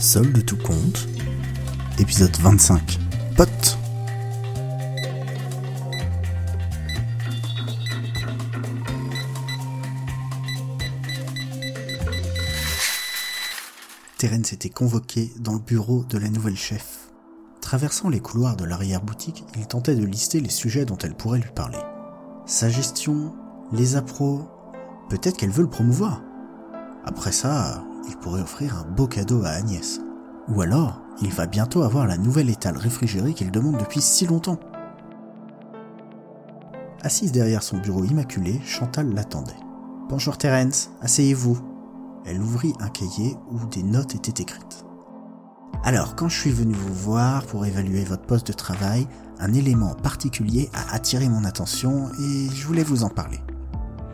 Seul de tout compte, épisode 25. Pote Terence était convoqué dans le bureau de la nouvelle chef. Traversant les couloirs de l'arrière-boutique, il tentait de lister les sujets dont elle pourrait lui parler. Sa gestion, les appros, peut-être qu'elle veut le promouvoir. Après ça, il pourrait offrir un beau cadeau à Agnès. Ou alors, il va bientôt avoir la nouvelle étale réfrigérée qu'il demande depuis si longtemps. Assise derrière son bureau immaculé, Chantal l'attendait. Bonjour Terence, asseyez-vous. Elle ouvrit un cahier où des notes étaient écrites. Alors, quand je suis venu vous voir pour évaluer votre poste de travail, un élément particulier a attiré mon attention et je voulais vous en parler.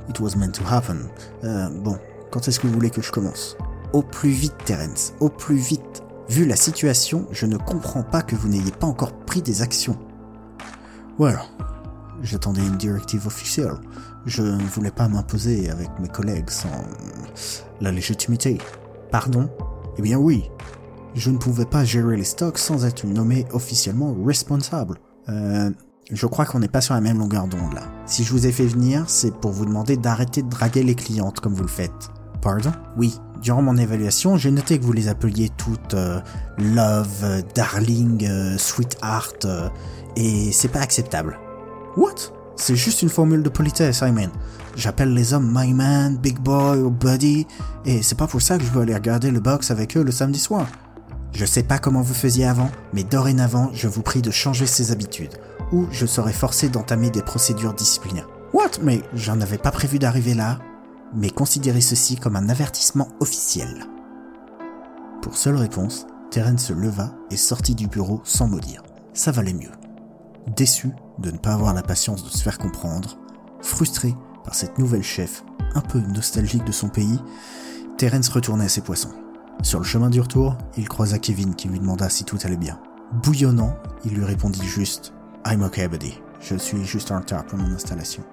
It was meant to happen. Euh, bon, quand est-ce que vous voulez que je commence? Au plus vite, Terence, au plus vite. Vu la situation, je ne comprends pas que vous n'ayez pas encore pris des actions. Voilà. J'attendais une directive officielle. Je ne voulais pas m'imposer avec mes collègues sans la légitimité. Pardon? Eh bien oui. Je ne pouvais pas gérer les stocks sans être nommé officiellement responsable. Euh, je crois qu'on n'est pas sur la même longueur d'onde là. Si je vous ai fait venir, c'est pour vous demander d'arrêter de draguer les clientes comme vous le faites. Oui, durant mon évaluation, j'ai noté que vous les appeliez toutes euh, love, euh, darling, euh, sweetheart, et c'est pas acceptable. What? C'est juste une formule de politesse, I mean. J'appelle les hommes my man, big boy ou buddy, et c'est pas pour ça que je veux aller regarder le box avec eux le samedi soir. Je sais pas comment vous faisiez avant, mais dorénavant, je vous prie de changer ces habitudes, ou je serai forcé d'entamer des procédures disciplinaires. What? Mais j'en avais pas prévu d'arriver là mais considérez ceci comme un avertissement officiel. Pour seule réponse, Terence se leva et sortit du bureau sans mot dire. Ça valait mieux. Déçu de ne pas avoir la patience de se faire comprendre, frustré par cette nouvelle chef, un peu nostalgique de son pays, Terence retournait à ses poissons. Sur le chemin du retour, il croisa Kevin qui lui demanda si tout allait bien. Bouillonnant, il lui répondit juste I'm okay, buddy. Je suis juste en retard pour mon installation.